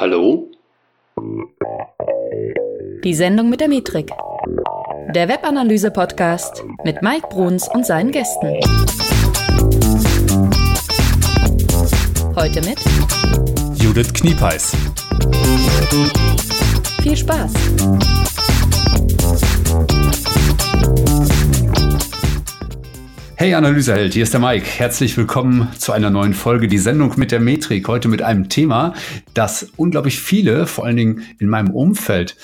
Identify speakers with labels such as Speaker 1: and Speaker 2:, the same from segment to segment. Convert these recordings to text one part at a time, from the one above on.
Speaker 1: Hallo?
Speaker 2: Die Sendung mit der Metrik. Der Webanalyse-Podcast mit Mike Bruns und seinen Gästen. Heute mit
Speaker 3: Judith Kniepeis.
Speaker 2: Viel Spaß!
Speaker 3: Hey Analyseheld, hier ist der Mike. Herzlich willkommen zu einer neuen Folge, die Sendung mit der Metrik. Heute mit einem Thema, das unglaublich viele, vor allen Dingen in meinem Umfeld,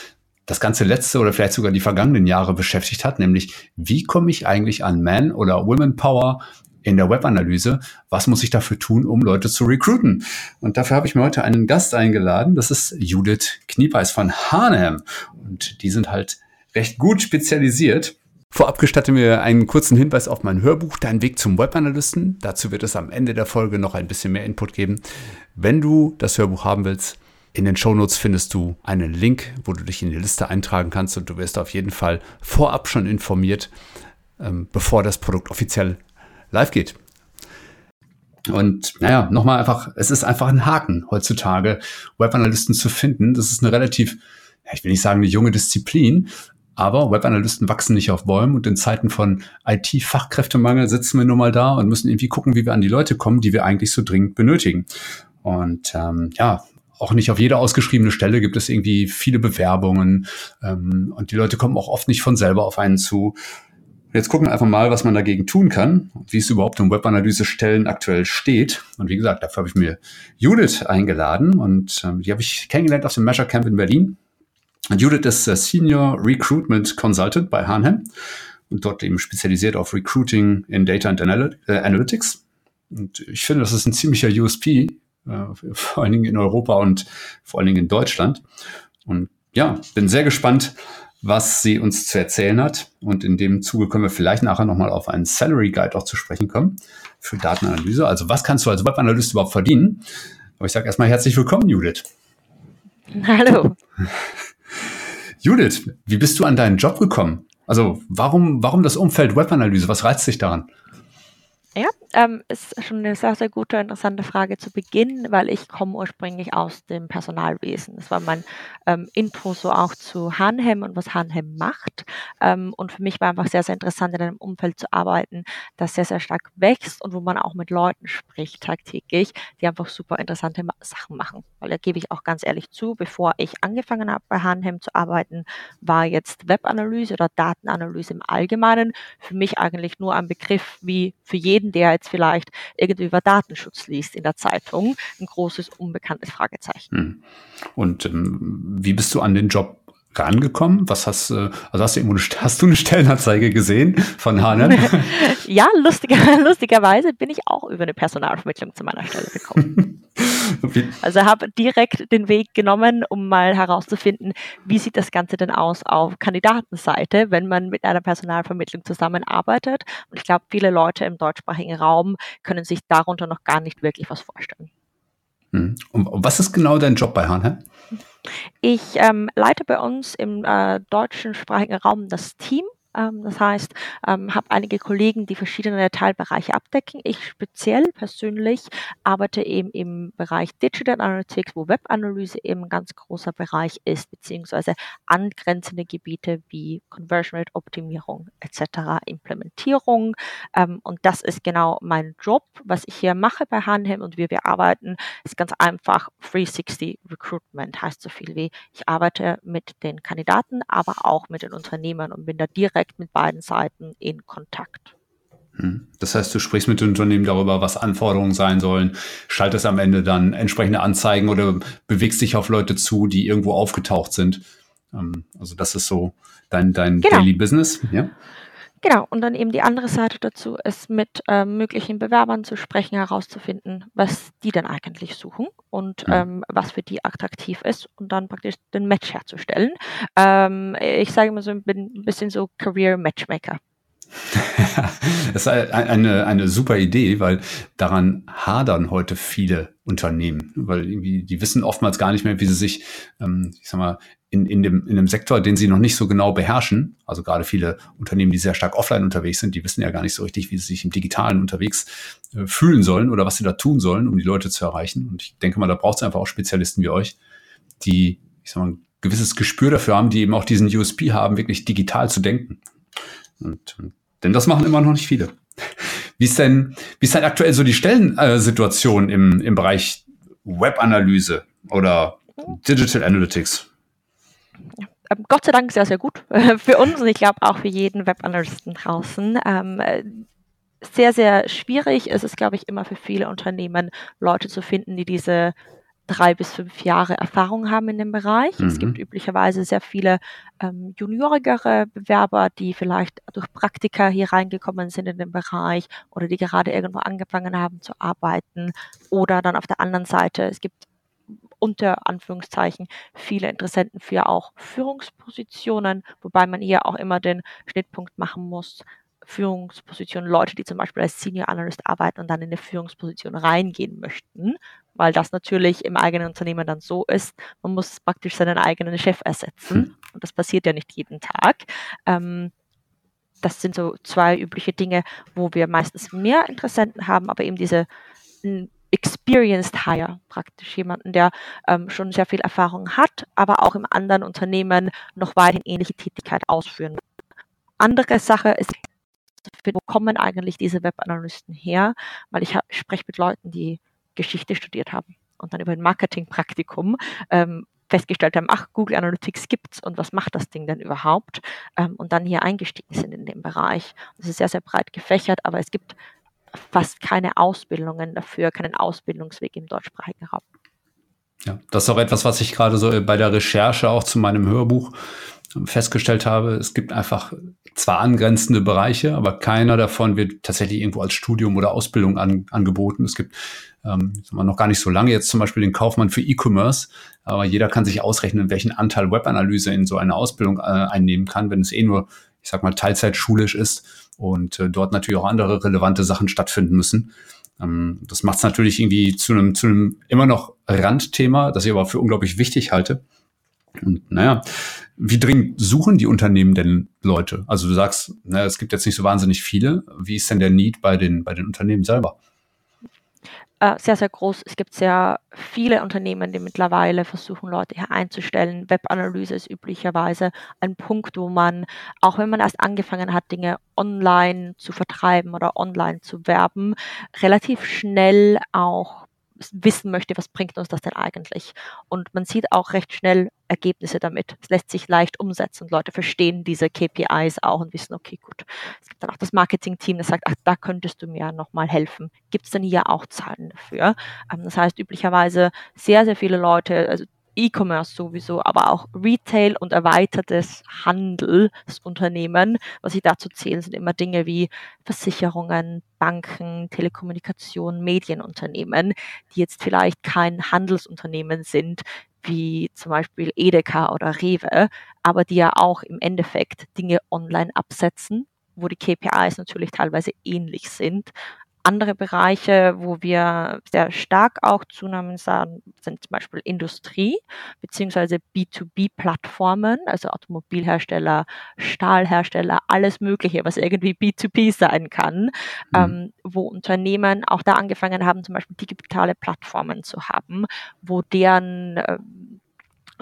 Speaker 3: das ganze letzte oder vielleicht sogar die vergangenen Jahre beschäftigt hat, nämlich wie komme ich eigentlich an Man- oder Women Power in der Webanalyse? Was muss ich dafür tun, um Leute zu recruiten? Und dafür habe ich mir heute einen Gast eingeladen. Das ist Judith Kniepeis von Hanem. Und die sind halt recht gut spezialisiert Vorab gestatte mir einen kurzen Hinweis auf mein Hörbuch Dein Weg zum Webanalysten. Dazu wird es am Ende der Folge noch ein bisschen mehr Input geben. Wenn du das Hörbuch haben willst, in den Shownotes findest du einen Link, wo du dich in die Liste eintragen kannst und du wirst auf jeden Fall vorab schon informiert, ähm, bevor das Produkt offiziell live geht. Und naja, nochmal einfach, es ist einfach ein Haken heutzutage, Webanalysten zu finden. Das ist eine relativ, ich will nicht sagen eine junge Disziplin, aber Webanalysten wachsen nicht auf Bäumen und in Zeiten von IT-Fachkräftemangel sitzen wir nun mal da und müssen irgendwie gucken, wie wir an die Leute kommen, die wir eigentlich so dringend benötigen. Und ähm, ja, auch nicht auf jede ausgeschriebene Stelle gibt es irgendwie viele Bewerbungen ähm, und die Leute kommen auch oft nicht von selber auf einen zu. Jetzt gucken wir einfach mal, was man dagegen tun kann, wie es überhaupt um Webanalyse-Stellen aktuell steht. Und wie gesagt, dafür habe ich mir Judith eingeladen und ähm, die habe ich kennengelernt auf dem Measure Camp in Berlin. Judith ist Senior Recruitment Consultant bei Hanhem und dort eben spezialisiert auf Recruiting in Data and äh, Analytics. Und ich finde, das ist ein ziemlicher USP, äh, vor allen Dingen in Europa und vor allen Dingen in Deutschland. Und ja, bin sehr gespannt, was sie uns zu erzählen hat. Und in dem Zuge können wir vielleicht nachher nochmal auf einen Salary Guide auch zu sprechen kommen für Datenanalyse. Also was kannst du als Webanalyst überhaupt verdienen? Aber ich sage erstmal herzlich willkommen, Judith.
Speaker 4: Hallo.
Speaker 3: Judith, wie bist du an deinen Job gekommen? Also warum, warum das Umfeld Webanalyse? Was reizt dich daran?
Speaker 4: Ja, ähm, ist schon eine sehr, sehr gute, interessante Frage zu Beginn, weil ich komme ursprünglich aus dem Personalwesen. Das war mein ähm, Intro so auch zu Hanhem und was Hanhem macht. Ähm, und für mich war einfach sehr, sehr interessant, in einem Umfeld zu arbeiten, das sehr, sehr stark wächst und wo man auch mit Leuten spricht tagtäglich, die einfach super interessante Sachen machen. Weil da gebe ich auch ganz ehrlich zu, bevor ich angefangen habe bei Hanhem zu arbeiten, war jetzt Webanalyse oder Datenanalyse im Allgemeinen für mich eigentlich nur ein Begriff wie für jeden jeden, der jetzt vielleicht irgendwie über Datenschutz liest in der Zeitung, ein großes unbekanntes Fragezeichen. Hm.
Speaker 3: Und ähm, wie bist du an den Job rangekommen? Was hast, äh, also hast du irgendwo eine, hast du eine Stellenanzeige gesehen von Hanem?
Speaker 4: ja, lustiger, lustigerweise bin ich auch über eine Personalvermittlung zu meiner Stelle gekommen. also habe direkt den Weg genommen, um mal herauszufinden, wie sieht das Ganze denn aus auf Kandidatenseite, wenn man mit einer Personalvermittlung zusammenarbeitet. Und ich glaube, viele Leute im deutschsprachigen Raum können sich darunter noch gar nicht wirklich was vorstellen.
Speaker 3: Hm. Und was ist genau dein Job bei Hanem?
Speaker 4: Ich ähm, leite bei uns im äh, deutschen sprachigen Raum das Team das heißt, ähm, habe einige Kollegen, die verschiedene Teilbereiche abdecken. Ich speziell persönlich arbeite eben im Bereich Digital Analytics, wo Webanalyse eben ein ganz großer Bereich ist, beziehungsweise angrenzende Gebiete wie Conversion Rate Optimierung etc., Implementierung. Ähm, und das ist genau mein Job, was ich hier mache bei Hanhem und wie wir arbeiten, ist ganz einfach 360 Recruitment, heißt so viel wie ich arbeite mit den Kandidaten, aber auch mit den Unternehmern und bin da direkt direkt mit beiden Seiten in Kontakt.
Speaker 3: Hm. Das heißt, du sprichst mit den Unternehmen darüber, was Anforderungen sein sollen, schaltest am Ende dann entsprechende Anzeigen oder bewegst dich auf Leute zu, die irgendwo aufgetaucht sind. Ähm, also das ist so dein, dein genau. Daily Business, ja?
Speaker 4: Genau, und dann eben die andere Seite dazu ist, mit äh, möglichen Bewerbern zu sprechen, herauszufinden, was die denn eigentlich suchen und mhm. ähm, was für die attraktiv ist und dann praktisch den Match herzustellen. Ähm, ich sage immer so, bin ein bisschen so Career Matchmaker.
Speaker 3: das ist eine, eine super Idee, weil daran hadern heute viele Unternehmen, weil irgendwie die wissen oftmals gar nicht mehr, wie sie sich, ähm, ich sag mal, in, in, dem, in dem Sektor, den sie noch nicht so genau beherrschen, also gerade viele Unternehmen, die sehr stark offline unterwegs sind, die wissen ja gar nicht so richtig, wie sie sich im Digitalen unterwegs äh, fühlen sollen oder was sie da tun sollen, um die Leute zu erreichen. Und ich denke mal, da braucht es einfach auch Spezialisten wie euch, die, ich sag mal, ein gewisses Gespür dafür haben, die eben auch diesen USP haben, wirklich digital zu denken. Und, denn das machen immer noch nicht viele. Wie ist denn, wie ist denn aktuell so die Stellensituation im, im Bereich Webanalyse oder Digital Analytics?
Speaker 4: Ähm, Gott sei Dank sehr, sehr gut für uns und ich glaube auch für jeden Webanalysten draußen. Ähm, sehr, sehr schwierig ist es, glaube ich, immer für viele Unternehmen, Leute zu finden, die diese drei bis fünf Jahre Erfahrung haben in dem Bereich. Mhm. Es gibt üblicherweise sehr viele ähm, juniorigere Bewerber, die vielleicht durch Praktika hier reingekommen sind in den Bereich oder die gerade irgendwo angefangen haben zu arbeiten. Oder dann auf der anderen Seite, es gibt unter Anführungszeichen viele Interessenten für auch Führungspositionen, wobei man hier auch immer den Schnittpunkt machen muss. Führungspositionen, Leute, die zum Beispiel als Senior Analyst arbeiten und dann in eine Führungsposition reingehen möchten, weil das natürlich im eigenen Unternehmen dann so ist, man muss praktisch seinen eigenen Chef ersetzen hm. und das passiert ja nicht jeden Tag. Ähm, das sind so zwei übliche Dinge, wo wir meistens mehr Interessenten haben, aber eben diese Experienced Hire, praktisch jemanden, der ähm, schon sehr viel Erfahrung hat, aber auch im anderen Unternehmen noch weiterhin ähnliche Tätigkeit ausführen. Andere Sache ist, wo kommen eigentlich diese Webanalysten her? Weil ich spreche mit Leuten, die Geschichte studiert haben und dann über ein Marketingpraktikum ähm, festgestellt haben, ach, Google Analytics gibt's und was macht das Ding denn überhaupt? Ähm, und dann hier eingestiegen sind in dem Bereich. Das ist sehr, sehr breit gefächert, aber es gibt fast keine Ausbildungen dafür, keinen Ausbildungsweg im deutschsprachigen Raum.
Speaker 3: Ja, das ist auch etwas, was ich gerade so bei der Recherche auch zu meinem Hörbuch festgestellt habe. Es gibt einfach zwar angrenzende Bereiche, aber keiner davon wird tatsächlich irgendwo als Studium oder Ausbildung an, angeboten. Es gibt ähm, noch gar nicht so lange jetzt zum Beispiel den Kaufmann für E-Commerce, aber jeder kann sich ausrechnen, welchen Anteil Webanalyse in so eine Ausbildung äh, einnehmen kann, wenn es eh nur, ich sag mal, Teilzeitschulisch ist und äh, dort natürlich auch andere relevante Sachen stattfinden müssen. Ähm, das macht es natürlich irgendwie zu einem, zu einem immer noch Randthema, das ich aber für unglaublich wichtig halte. Und naja, wie dringend suchen die Unternehmen denn Leute? Also du sagst, naja, es gibt jetzt nicht so wahnsinnig viele. Wie ist denn der Need bei den, bei den Unternehmen selber?
Speaker 4: äh, sehr, sehr groß. Es gibt sehr viele Unternehmen, die mittlerweile versuchen, Leute hier einzustellen. Webanalyse ist üblicherweise ein Punkt, wo man, auch wenn man erst angefangen hat, Dinge online zu vertreiben oder online zu werben, relativ schnell auch wissen möchte, was bringt uns das denn eigentlich. Und man sieht auch recht schnell Ergebnisse damit. Es lässt sich leicht umsetzen und Leute verstehen diese KPIs auch und wissen, okay, gut. Es gibt dann auch das Marketing-Team, das sagt, ach, da könntest du mir nochmal helfen. Gibt es denn hier auch Zahlen dafür? Ähm, das heißt, üblicherweise sehr, sehr viele Leute, also E-Commerce sowieso, aber auch Retail und erweitertes Handelsunternehmen. Was ich dazu zählen, sind immer Dinge wie Versicherungen, Banken, Telekommunikation, Medienunternehmen, die jetzt vielleicht kein Handelsunternehmen sind, wie zum Beispiel Edeka oder Rewe, aber die ja auch im Endeffekt Dinge online absetzen wo die KPIs natürlich teilweise ähnlich sind, andere Bereiche, wo wir sehr stark auch Zunahmen sahen, sind zum Beispiel Industrie beziehungsweise B2B-Plattformen, also Automobilhersteller, Stahlhersteller, alles Mögliche, was irgendwie B2B sein kann, mhm. ähm, wo Unternehmen auch da angefangen haben, zum Beispiel digitale Plattformen zu haben, wo deren ähm,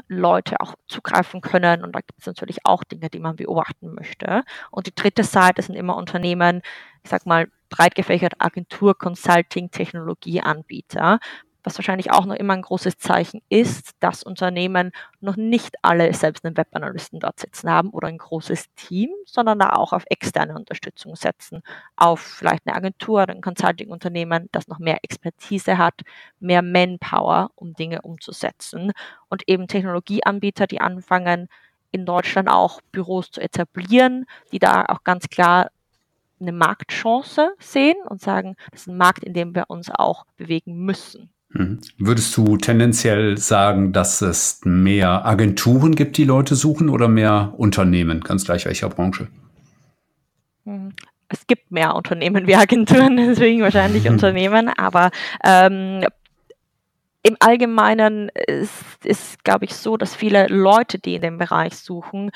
Speaker 4: Leute auch zugreifen können. Und da gibt es natürlich auch Dinge, die man beobachten möchte. Und die dritte Seite sind immer Unternehmen, ich sag mal, breit gefächert Agentur, Consulting, Technologieanbieter, was wahrscheinlich auch noch immer ein großes Zeichen ist, dass Unternehmen noch nicht alle selbst einen Webanalysten dort sitzen haben oder ein großes Team, sondern da auch auf externe Unterstützung setzen, auf vielleicht eine Agentur oder ein Consulting-Unternehmen, das noch mehr Expertise hat, mehr Manpower, um Dinge umzusetzen. Und eben Technologieanbieter, die anfangen, in Deutschland auch Büros zu etablieren, die da auch ganz klar eine Marktchance sehen und sagen, das ist ein Markt, in dem wir uns auch bewegen müssen.
Speaker 3: Mhm. Würdest du tendenziell sagen, dass es mehr Agenturen gibt, die Leute suchen oder mehr Unternehmen, ganz gleich welcher Branche?
Speaker 4: Mhm. Es gibt mehr Unternehmen wie Agenturen, deswegen wahrscheinlich mhm. Unternehmen, aber ähm, im Allgemeinen ist, ist glaube ich, so, dass viele Leute, die in dem Bereich suchen,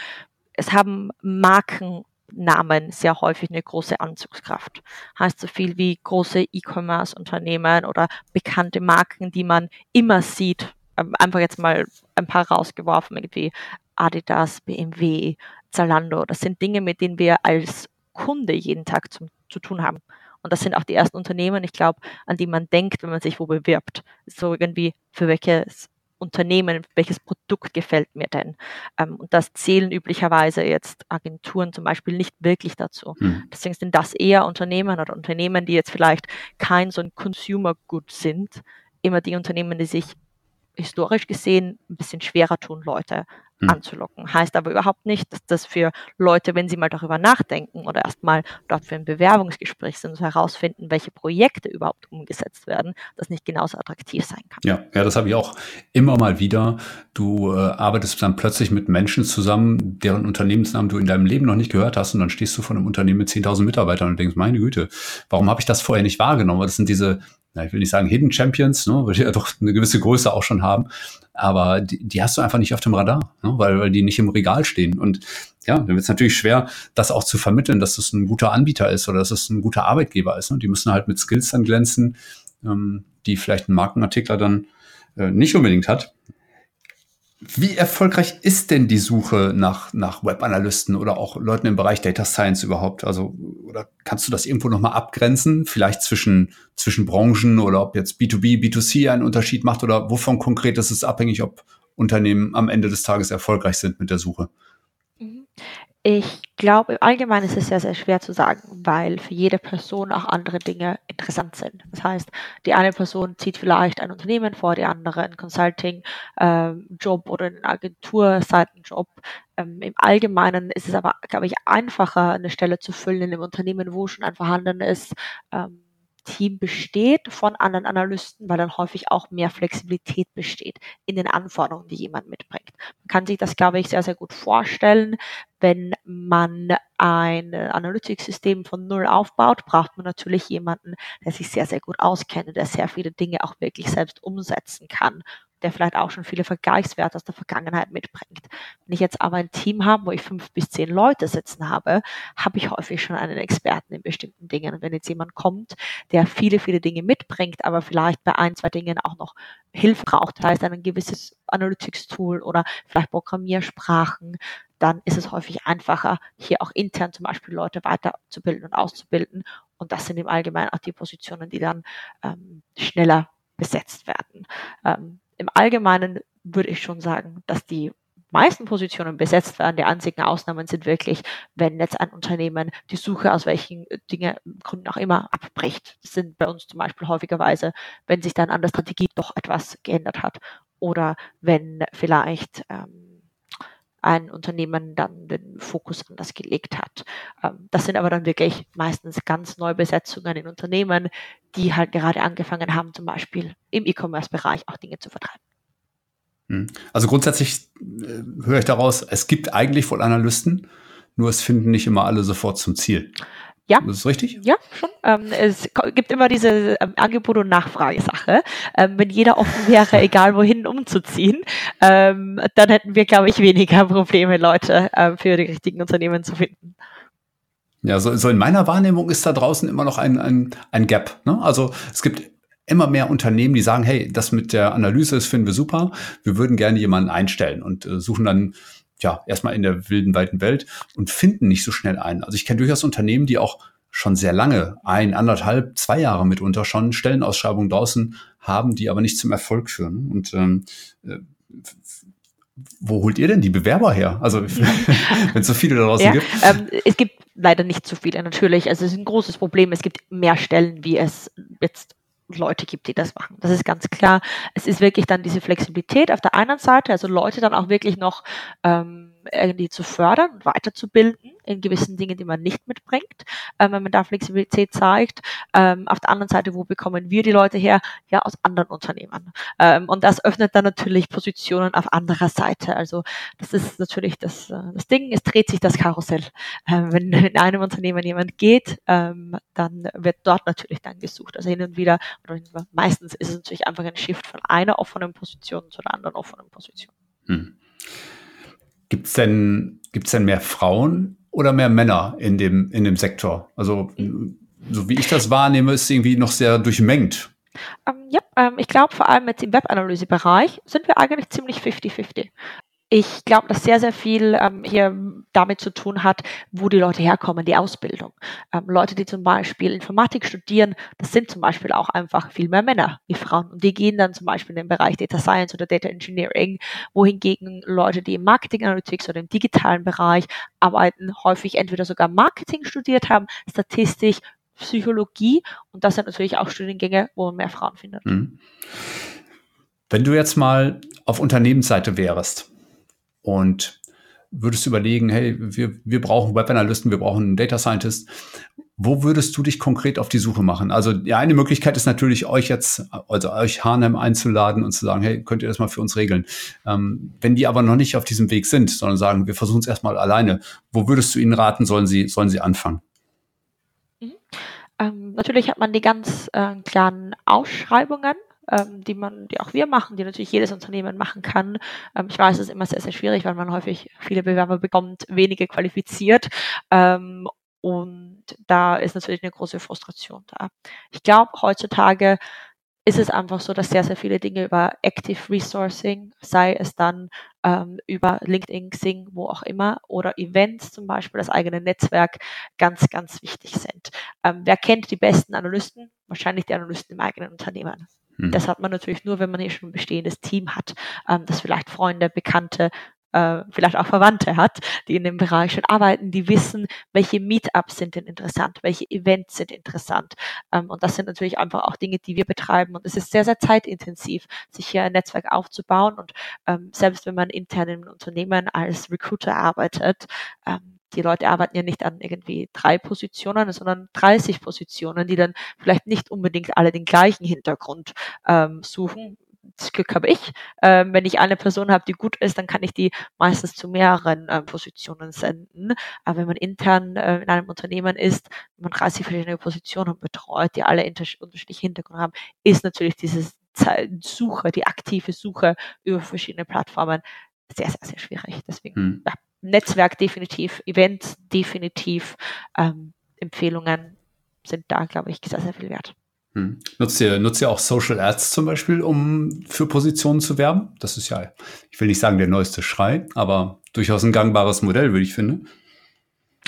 Speaker 4: es haben Marken Namen sehr häufig eine große Anzugskraft. Heißt so viel wie große E-Commerce-Unternehmen oder bekannte Marken, die man immer sieht ähm, einfach jetzt mal ein paar rausgeworfen, irgendwie Adidas, BMW, Zalando. Das sind Dinge, mit denen wir als Kunde jeden Tag zum, zu tun haben. Und das sind auch die ersten Unternehmen, ich glaube, an die man denkt, wenn man sich wo bewirbt. So irgendwie, für welches Unternehmen, welches Produkt gefällt mir denn? Ähm, und das zählen üblicherweise jetzt Agenturen zum Beispiel nicht wirklich dazu. Hm. Deswegen sind das eher Unternehmen oder Unternehmen, die jetzt vielleicht kein so ein Consumer Good sind, immer die Unternehmen, die sich historisch gesehen ein bisschen schwerer tun, Leute hm. anzulocken. Heißt aber überhaupt nicht, dass das für Leute, wenn sie mal darüber nachdenken oder erstmal dort für ein Bewerbungsgespräch sind, herausfinden, welche Projekte überhaupt umgesetzt werden, das nicht genauso attraktiv sein kann.
Speaker 3: Ja, ja, das habe ich auch immer mal wieder. Du äh, arbeitest dann plötzlich mit Menschen zusammen, deren Unternehmensnamen du in deinem Leben noch nicht gehört hast und dann stehst du vor einem Unternehmen mit 10.000 Mitarbeitern und denkst, meine Güte, warum habe ich das vorher nicht wahrgenommen? Das sind diese na, ich will nicht sagen Hidden Champions, ne, weil die ja doch eine gewisse Größe auch schon haben, aber die, die hast du einfach nicht auf dem Radar, ne, weil, weil die nicht im Regal stehen. Und ja, dann wird es natürlich schwer, das auch zu vermitteln, dass das ein guter Anbieter ist oder dass es das ein guter Arbeitgeber ist. Ne. Die müssen halt mit Skills dann glänzen, ähm, die vielleicht ein Markenartikler dann äh, nicht unbedingt hat. Wie erfolgreich ist denn die Suche nach, nach Webanalysten oder auch Leuten im Bereich Data Science überhaupt? Also, oder kannst du das irgendwo nochmal abgrenzen? Vielleicht zwischen, zwischen Branchen oder ob jetzt B2B, B2C einen Unterschied macht oder wovon konkret ist es abhängig, ob Unternehmen am Ende des Tages erfolgreich sind mit der Suche?
Speaker 4: Ich glaube, im Allgemeinen ist es sehr, sehr schwer zu sagen, weil für jede Person auch andere Dinge interessant sind. Das heißt, die eine Person zieht vielleicht ein Unternehmen vor, die andere einen Consulting-Job ähm, oder einen Agenturseitenjob. Ähm, Im Allgemeinen ist es aber, glaube ich, einfacher, eine Stelle zu füllen in einem Unternehmen, wo schon ein vorhandenes ähm, Team besteht von anderen Analysten, weil dann häufig auch mehr Flexibilität besteht in den Anforderungen, die jemand mitbringt. Man kann sich das, glaube ich, sehr, sehr gut vorstellen. Wenn man ein Analytics-System von Null aufbaut, braucht man natürlich jemanden, der sich sehr, sehr gut auskennt, der sehr viele Dinge auch wirklich selbst umsetzen kann der vielleicht auch schon viele Vergleichswerte aus der Vergangenheit mitbringt. Wenn ich jetzt aber ein Team habe, wo ich fünf bis zehn Leute sitzen habe, habe ich häufig schon einen Experten in bestimmten Dingen. Und wenn jetzt jemand kommt, der viele, viele Dinge mitbringt, aber vielleicht bei ein, zwei Dingen auch noch Hilfe braucht, das heißt ein gewisses Analytics-Tool oder vielleicht Programmiersprachen, dann ist es häufig einfacher, hier auch intern zum Beispiel Leute weiterzubilden und auszubilden. Und das sind im Allgemeinen auch die Positionen, die dann ähm, schneller besetzt werden. Ähm, im Allgemeinen würde ich schon sagen, dass die meisten Positionen besetzt werden. Die einzigen Ausnahmen sind wirklich, wenn jetzt ein Unternehmen die Suche aus welchen Dinge, Gründen auch immer abbricht. Das sind bei uns zum Beispiel häufigerweise, wenn sich dann an der Strategie doch etwas geändert hat oder wenn vielleicht ähm, ein Unternehmen dann den Fokus anders gelegt hat. Ähm, das sind aber dann wirklich meistens ganz neue Besetzungen in Unternehmen, die halt gerade angefangen haben, zum Beispiel im E-Commerce-Bereich auch Dinge zu vertreiben.
Speaker 3: Hm. Also grundsätzlich äh, höre ich daraus, es gibt eigentlich wohl Analysten, nur es finden nicht immer alle sofort zum Ziel.
Speaker 4: Ja.
Speaker 3: Das ist richtig?
Speaker 4: Ja, schon. Ähm, es gibt immer diese ähm, Angebot- und Nachfragesache. Ähm, wenn jeder offen wäre, egal wohin umzuziehen, ähm, dann hätten wir, glaube ich, weniger Probleme, Leute ähm, für die richtigen Unternehmen zu finden.
Speaker 3: Ja, so, so in meiner Wahrnehmung ist da draußen immer noch ein, ein, ein Gap. Ne? Also es gibt immer mehr Unternehmen, die sagen, hey, das mit der Analyse, das finden wir super, wir würden gerne jemanden einstellen und äh, suchen dann ja, erstmal in der wilden, weiten Welt und finden nicht so schnell einen. Also ich kenne durchaus Unternehmen, die auch schon sehr lange, ein, anderthalb, zwei Jahre mitunter schon Stellenausschreibungen draußen haben, die aber nicht zum Erfolg führen. Und ähm, äh, wo holt ihr denn die Bewerber her? Also wenn es so viele da draußen ja, gibt.
Speaker 4: Ähm, es gibt leider nicht so viele, natürlich. Also es ist ein großes Problem. Es gibt mehr Stellen, wie es jetzt Leute gibt, die das machen. Das ist ganz klar. Es ist wirklich dann diese Flexibilität auf der einen Seite, also Leute dann auch wirklich noch ähm, irgendwie zu fördern und weiterzubilden in gewissen Dingen, die man nicht mitbringt, ähm, wenn man da Flexibilität zeigt. Ähm, auf der anderen Seite, wo bekommen wir die Leute her? Ja, aus anderen Unternehmen. Ähm, und das öffnet dann natürlich Positionen auf anderer Seite. Also das ist natürlich das, äh, das Ding, es dreht sich das Karussell. Ähm, wenn in einem Unternehmen jemand geht, ähm, dann wird dort natürlich dann gesucht. Also hin und wieder, oder meistens ist es natürlich einfach ein Shift von einer offenen Position zu der anderen offenen Position. Hm.
Speaker 3: Gibt es denn, gibt's denn mehr Frauen oder mehr Männer in dem, in dem Sektor? Also, so wie ich das wahrnehme, ist irgendwie noch sehr durchmengt.
Speaker 4: Ähm, ja, ähm, ich glaube vor allem jetzt im Webanalyse-Bereich sind wir eigentlich ziemlich 50-50. Ich glaube, dass sehr, sehr viel ähm, hier damit zu tun hat, wo die Leute herkommen, die Ausbildung. Ähm, Leute, die zum Beispiel Informatik studieren, das sind zum Beispiel auch einfach viel mehr Männer wie Frauen. Und die gehen dann zum Beispiel in den Bereich Data Science oder Data Engineering, wohingegen Leute, die im Marketing Analytics oder im digitalen Bereich arbeiten, häufig entweder sogar Marketing studiert haben, Statistik, Psychologie und das sind natürlich auch Studiengänge, wo man mehr Frauen findet. Mhm.
Speaker 3: Wenn du jetzt mal auf Unternehmensseite wärst, und würdest du überlegen, hey, wir, wir brauchen Web-Analysten, wir brauchen einen Data Scientist. Wo würdest du dich konkret auf die Suche machen? Also ja, eine Möglichkeit ist natürlich, euch jetzt, also euch Hanem einzuladen und zu sagen, hey, könnt ihr das mal für uns regeln? Ähm, wenn die aber noch nicht auf diesem Weg sind, sondern sagen, wir versuchen es erstmal alleine, wo würdest du ihnen raten, sollen sie, sollen sie anfangen?
Speaker 4: Mhm. Ähm, natürlich hat man die ganz äh, klaren Ausschreibungen ähm, die man, die auch wir machen, die natürlich jedes Unternehmen machen kann. Ähm, ich weiß, es ist immer sehr, sehr schwierig, weil man häufig viele Bewerber bekommt, wenige qualifiziert. Ähm, und da ist natürlich eine große Frustration da. Ich glaube, heutzutage ist es einfach so, dass sehr, sehr viele Dinge über Active Resourcing, sei es dann ähm, über LinkedIn, Xing, wo auch immer, oder Events zum Beispiel, das eigene Netzwerk, ganz, ganz wichtig sind. Ähm, wer kennt die besten Analysten? Wahrscheinlich die Analysten im eigenen Unternehmen. Mhm. Das hat man natürlich nur, wenn man hier schon ein bestehendes Team hat, ähm, das vielleicht Freunde, Bekannte, äh, vielleicht auch Verwandte hat, die in dem Bereich schon arbeiten, die wissen, welche Meetups sind denn interessant, welche Events sind interessant. Ähm, und das sind natürlich einfach auch Dinge, die wir betreiben. Und es ist sehr, sehr zeitintensiv, sich hier ein Netzwerk aufzubauen. Und ähm, selbst wenn man intern im Unternehmen als Recruiter arbeitet, ähm, die Leute arbeiten ja nicht an irgendwie drei Positionen, sondern 30 Positionen, die dann vielleicht nicht unbedingt alle den gleichen Hintergrund ähm, suchen. Das Glück habe ich. Ähm, wenn ich eine Person habe, die gut ist, dann kann ich die meistens zu mehreren äh, Positionen senden. Aber wenn man intern äh, in einem Unternehmen ist, wenn man 30 verschiedene Positionen betreut, die alle unterschiedliche Hintergründe haben, ist natürlich diese Suche, die aktive Suche über verschiedene Plattformen sehr, sehr, sehr schwierig. Deswegen, hm. ja, Netzwerk definitiv, Events definitiv, ähm, Empfehlungen sind da, glaube ich, sehr, sehr viel wert.
Speaker 3: Hm. Nutzt, ihr, nutzt ihr auch Social Ads zum Beispiel, um für Positionen zu werben? Das ist ja, ich will nicht sagen der neueste Schrei, aber durchaus ein gangbares Modell, würde ich finden.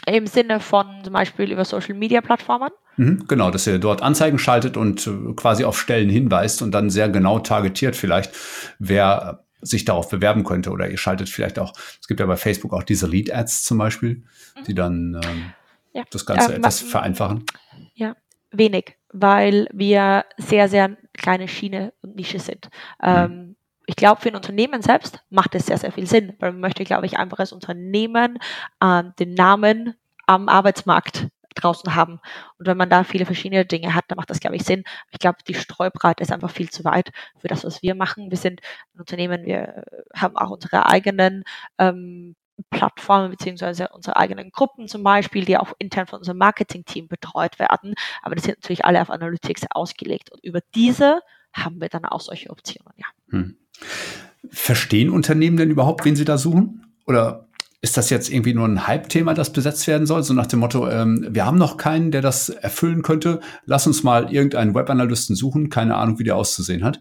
Speaker 4: Im Sinne von zum Beispiel über Social Media Plattformen?
Speaker 3: Mhm, genau, dass ihr dort Anzeigen schaltet und äh, quasi auf Stellen hinweist und dann sehr genau targetiert vielleicht, wer sich darauf bewerben könnte. Oder ihr schaltet vielleicht auch, es gibt ja bei Facebook auch diese Lead-Ads zum Beispiel, die dann ähm, ja. das Ganze ähm, etwas vereinfachen.
Speaker 4: Ja, wenig, weil wir sehr, sehr kleine Schiene und Nische sind. Mhm. Ähm, ich glaube, für ein Unternehmen selbst macht es sehr, sehr viel Sinn, weil man möchte, glaube ich, einfach als Unternehmen äh, den Namen am Arbeitsmarkt draußen haben. Und wenn man da viele verschiedene Dinge hat, dann macht das, glaube ich, Sinn. Ich glaube, die Streubreite ist einfach viel zu weit für das, was wir machen. Wir sind ein Unternehmen, wir haben auch unsere eigenen ähm, Plattformen beziehungsweise unsere eigenen Gruppen zum Beispiel, die auch intern von unserem Marketing-Team betreut werden. Aber die sind natürlich alle auf Analytics ausgelegt. Und über diese haben wir dann auch solche Optionen, ja. Hm.
Speaker 3: Verstehen Unternehmen denn überhaupt, wen sie da suchen? Oder ist das jetzt irgendwie nur ein Hype-Thema, das besetzt werden soll? So nach dem Motto, ähm, wir haben noch keinen, der das erfüllen könnte. Lass uns mal irgendeinen Webanalysten suchen. Keine Ahnung, wie der auszusehen hat.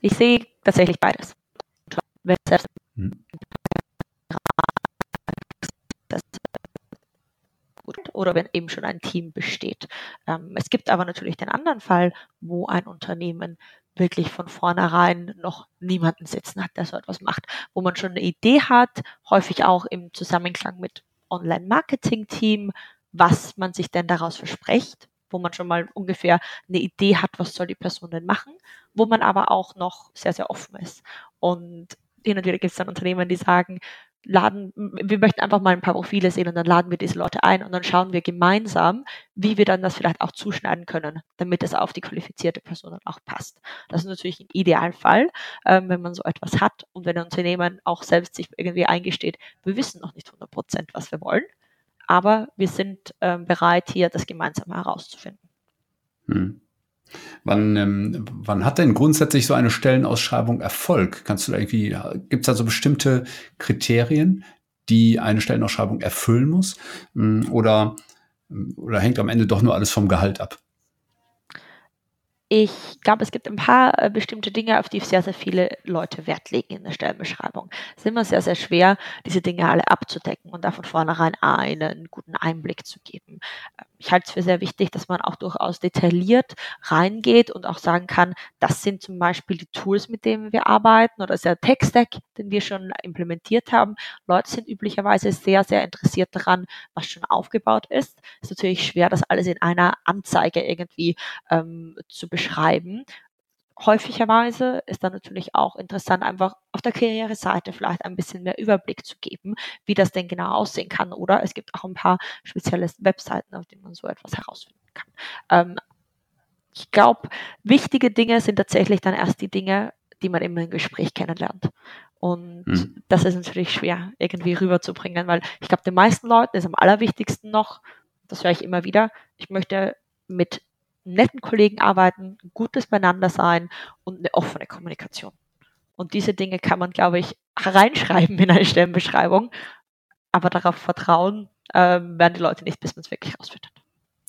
Speaker 4: Ich sehe tatsächlich beides. Hm. oder wenn eben schon ein Team besteht. Ähm, es gibt aber natürlich den anderen Fall, wo ein Unternehmen wirklich von vornherein noch niemanden sitzen hat, der so etwas macht, wo man schon eine Idee hat, häufig auch im Zusammenklang mit Online-Marketing-Team, was man sich denn daraus verspricht, wo man schon mal ungefähr eine Idee hat, was soll die Person denn machen, wo man aber auch noch sehr, sehr offen ist. Und hin und wieder gibt es dann Unternehmen, die sagen, laden, wir möchten einfach mal ein paar Profile sehen und dann laden wir diese Leute ein und dann schauen wir gemeinsam, wie wir dann das vielleicht auch zuschneiden können, damit es auf die qualifizierte Person dann auch passt. Das ist natürlich ein Idealfall, ähm, wenn man so etwas hat und wenn ein Unternehmen auch selbst sich irgendwie eingesteht, wir wissen noch nicht 100 Prozent, was wir wollen, aber wir sind ähm, bereit, hier das gemeinsam herauszufinden.
Speaker 3: Hm. Wann, ähm, wann hat denn grundsätzlich so eine Stellenausschreibung Erfolg? Kannst du da irgendwie, gibt es da so bestimmte Kriterien, die eine Stellenausschreibung erfüllen muss? Hm, oder, oder hängt am Ende doch nur alles vom Gehalt ab?
Speaker 4: Ich glaube, es gibt ein paar äh, bestimmte Dinge, auf die sehr, sehr viele Leute Wert legen in der Stellenbeschreibung. Es ist immer sehr, sehr schwer, diese Dinge alle abzudecken und da von vornherein einen guten Einblick zu geben. Ähm, ich halte es für sehr wichtig, dass man auch durchaus detailliert reingeht und auch sagen kann, das sind zum Beispiel die Tools, mit denen wir arbeiten oder der Tech-Stack, den wir schon implementiert haben. Leute sind üblicherweise sehr, sehr interessiert daran, was schon aufgebaut ist. Es ist natürlich schwer, das alles in einer Anzeige irgendwie ähm, zu beschreiben. Häufigerweise ist dann natürlich auch interessant, einfach auf der Karriereseite vielleicht ein bisschen mehr Überblick zu geben, wie das denn genau aussehen kann. Oder es gibt auch ein paar spezielle Webseiten, auf denen man so etwas herausfinden kann. Ähm, ich glaube, wichtige Dinge sind tatsächlich dann erst die Dinge, die man immer im Gespräch kennenlernt. Und mhm. das ist natürlich schwer irgendwie rüberzubringen, weil ich glaube, den meisten Leuten ist am allerwichtigsten noch, das höre ich immer wieder, ich möchte mit netten Kollegen arbeiten, gutes Beieinander sein und eine offene Kommunikation. Und diese Dinge kann man, glaube ich, reinschreiben in eine Stellenbeschreibung, aber darauf vertrauen ähm, werden die Leute nicht, bis man es wirklich ausfindet.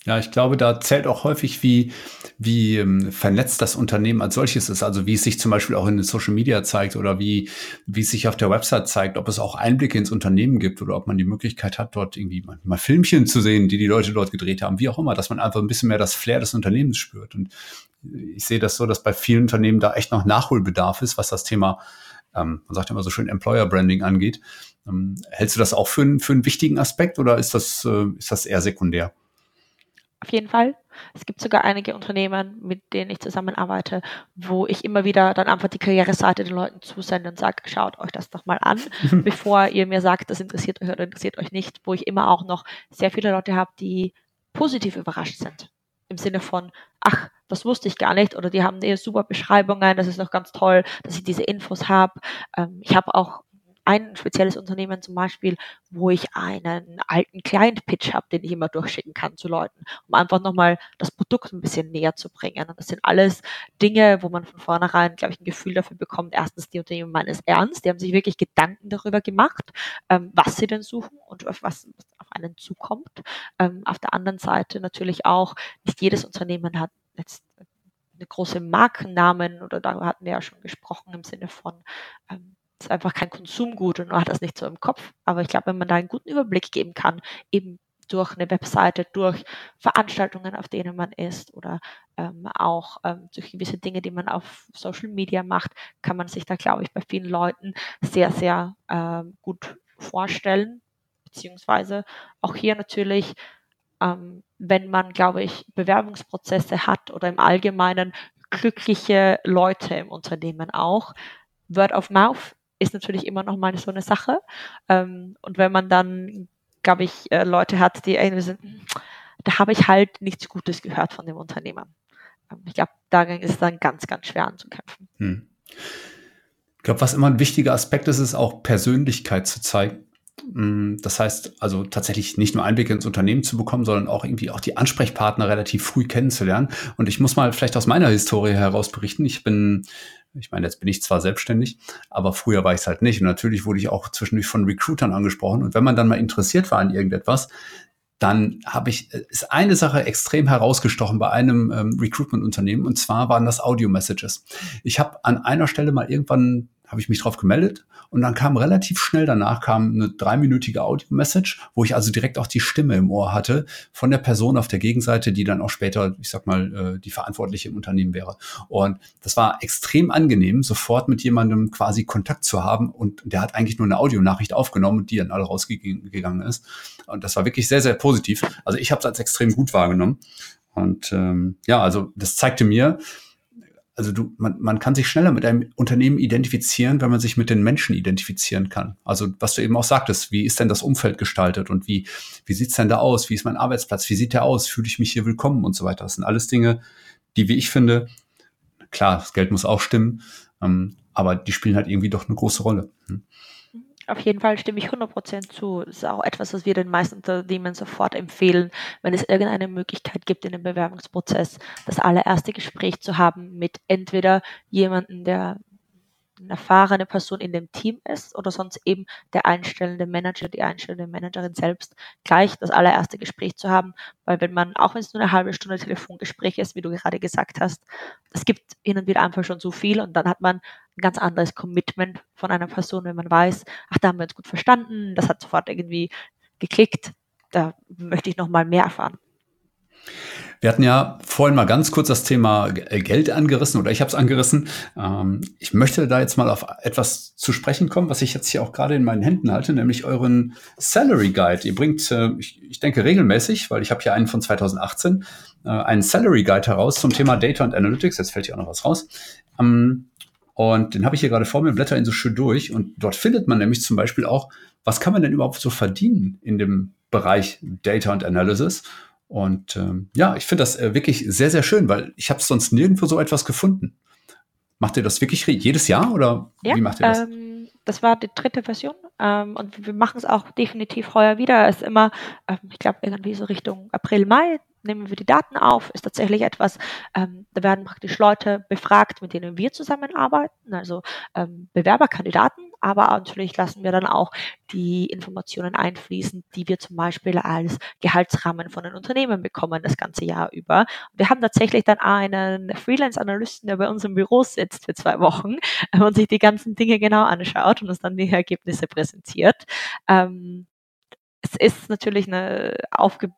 Speaker 3: Ja, ich glaube, da zählt auch häufig, wie, wie ähm, vernetzt das Unternehmen als solches ist. Also wie es sich zum Beispiel auch in den Social Media zeigt oder wie, wie es sich auf der Website zeigt, ob es auch Einblicke ins Unternehmen gibt oder ob man die Möglichkeit hat, dort irgendwie mal, mal Filmchen zu sehen, die die Leute dort gedreht haben, wie auch immer, dass man einfach ein bisschen mehr das Flair des Unternehmens spürt. Und ich sehe das so, dass bei vielen Unternehmen da echt noch Nachholbedarf ist, was das Thema, ähm, man sagt immer so schön, Employer Branding angeht. Ähm, hältst du das auch für, einen für einen wichtigen Aspekt oder ist das, äh, ist das eher sekundär?
Speaker 4: Auf jeden Fall. Es gibt sogar einige Unternehmen, mit denen ich zusammenarbeite, wo ich immer wieder dann einfach die Karriereseite den Leuten zusende und sage, schaut euch das doch mal an, bevor ihr mir sagt, das interessiert euch oder interessiert euch nicht, wo ich immer auch noch sehr viele Leute habe, die positiv überrascht sind. Im Sinne von, ach, das wusste ich gar nicht oder die haben eher super Beschreibungen, das ist noch ganz toll, dass ich diese Infos habe. Ähm, ich habe auch ein spezielles Unternehmen zum Beispiel, wo ich einen alten Client-Pitch habe, den ich immer durchschicken kann zu Leuten, um einfach nochmal das Produkt ein bisschen näher zu bringen. Und das sind alles Dinge, wo man von vornherein, glaube ich, ein Gefühl dafür bekommt. Erstens, die Unternehmen meinen es ernst, die haben sich wirklich Gedanken darüber gemacht, ähm, was sie denn suchen und auf was auf einen zukommt. Ähm, auf der anderen Seite natürlich auch, nicht jedes Unternehmen hat jetzt eine große Markennamen oder darüber hatten wir ja schon gesprochen im Sinne von ähm, ist einfach kein Konsumgut und man hat das nicht so im Kopf. Aber ich glaube, wenn man da einen guten Überblick geben kann, eben durch eine Webseite, durch Veranstaltungen, auf denen man ist oder ähm, auch ähm, durch gewisse Dinge, die man auf Social Media macht, kann man sich da, glaube ich, bei vielen Leuten sehr, sehr ähm, gut vorstellen. Beziehungsweise auch hier natürlich, ähm, wenn man, glaube ich, Bewerbungsprozesse hat oder im Allgemeinen glückliche Leute im Unternehmen auch, Word of Mouth ist natürlich immer noch mal so eine Sache. Ähm, und wenn man dann, glaube ich, äh, Leute hat, die irgendwie sind, da habe ich halt nichts Gutes gehört von dem Unternehmer. Ähm, ich glaube, dagegen ist es dann ganz, ganz schwer anzukämpfen. Hm.
Speaker 3: Ich glaube, was immer ein wichtiger Aspekt ist, ist auch Persönlichkeit zu zeigen. Mm, das heißt also tatsächlich nicht nur Einblicke ins Unternehmen zu bekommen, sondern auch irgendwie auch die Ansprechpartner relativ früh kennenzulernen. Und ich muss mal vielleicht aus meiner Historie heraus berichten. Ich bin, ich meine, jetzt bin ich zwar selbstständig, aber früher war ich es halt nicht. Und natürlich wurde ich auch zwischendurch von Recruitern angesprochen. Und wenn man dann mal interessiert war an irgendetwas, dann habe ich, ist eine Sache extrem herausgestochen bei einem ähm, Recruitment-Unternehmen und zwar waren das Audio-Messages. Ich habe an einer Stelle mal irgendwann habe ich mich drauf gemeldet und dann kam relativ schnell danach kam eine dreiminütige Audio-Message, wo ich also direkt auch die Stimme im Ohr hatte von der Person auf der Gegenseite, die dann auch später, ich sag mal, äh, die Verantwortliche im Unternehmen wäre. Und das war extrem angenehm, sofort mit jemandem quasi Kontakt zu haben und der hat eigentlich nur eine Audionachricht aufgenommen, die dann alle rausgegangen ist. Und das war wirklich sehr, sehr positiv. Also ich habe es als extrem gut wahrgenommen. Und ähm, ja, also das zeigte mir, also du, man, man kann sich schneller mit einem Unternehmen identifizieren, wenn man sich mit den Menschen identifizieren kann. Also was du eben auch sagtest, wie ist denn das Umfeld gestaltet und wie, wie sieht's denn da aus? Wie ist mein Arbeitsplatz? Wie sieht der aus? Fühle ich mich hier willkommen und so weiter? Das sind alles Dinge, die, wie ich finde, klar, das Geld muss auch stimmen, ähm, aber die spielen halt irgendwie doch eine große Rolle. Hm.
Speaker 4: Auf jeden Fall stimme ich 100% zu. Das ist auch etwas, was wir den meisten Unternehmen sofort empfehlen, wenn es irgendeine Möglichkeit gibt in dem Bewerbungsprozess, das allererste Gespräch zu haben mit entweder jemandem, der eine erfahrene Person in dem Team ist oder sonst eben der einstellende Manager, die einstellende Managerin selbst gleich das allererste Gespräch zu haben, weil wenn man, auch wenn es nur eine halbe Stunde Telefongespräch ist, wie du gerade gesagt hast, es gibt hin und wieder einfach schon so viel und dann hat man ein ganz anderes Commitment von einer Person, wenn man weiß, ach, da haben wir uns gut verstanden, das hat sofort irgendwie geklickt, da möchte ich noch mal mehr erfahren.
Speaker 3: Wir hatten ja vorhin mal ganz kurz das Thema äh, Geld angerissen oder ich habe es angerissen. Ähm, ich möchte da jetzt mal auf etwas zu sprechen kommen, was ich jetzt hier auch gerade in meinen Händen halte, nämlich euren Salary Guide. Ihr bringt, äh, ich, ich, denke regelmäßig, weil ich habe hier einen von 2018, äh, einen Salary Guide heraus zum Thema Data und Analytics. Jetzt fällt hier auch noch was raus. Ähm, und den habe ich hier gerade vor mir, blätter ihn so schön durch. Und dort findet man nämlich zum Beispiel auch, was kann man denn überhaupt so verdienen in dem Bereich Data und Analysis? Und ähm, ja, ich finde das äh, wirklich sehr, sehr schön, weil ich habe sonst nirgendwo so etwas gefunden. Macht ihr das wirklich jedes Jahr oder
Speaker 4: ja,
Speaker 3: wie macht ihr das?
Speaker 4: Ähm, das war die dritte Version ähm, und wir machen es auch definitiv heuer wieder. Es ist immer, ähm, ich glaube, irgendwie so Richtung April, Mai nehmen wir die Daten auf, ist tatsächlich etwas, ähm, da werden praktisch Leute befragt, mit denen wir zusammenarbeiten, also ähm, Bewerberkandidaten, aber natürlich lassen wir dann auch die Informationen einfließen, die wir zum Beispiel als Gehaltsrahmen von den Unternehmen bekommen das ganze Jahr über. Wir haben tatsächlich dann einen Freelance-Analysten, der bei uns im Büro sitzt für zwei Wochen äh, und sich die ganzen Dinge genau anschaut und uns dann die Ergebnisse präsentiert. Ähm, es ist natürlich eine aufge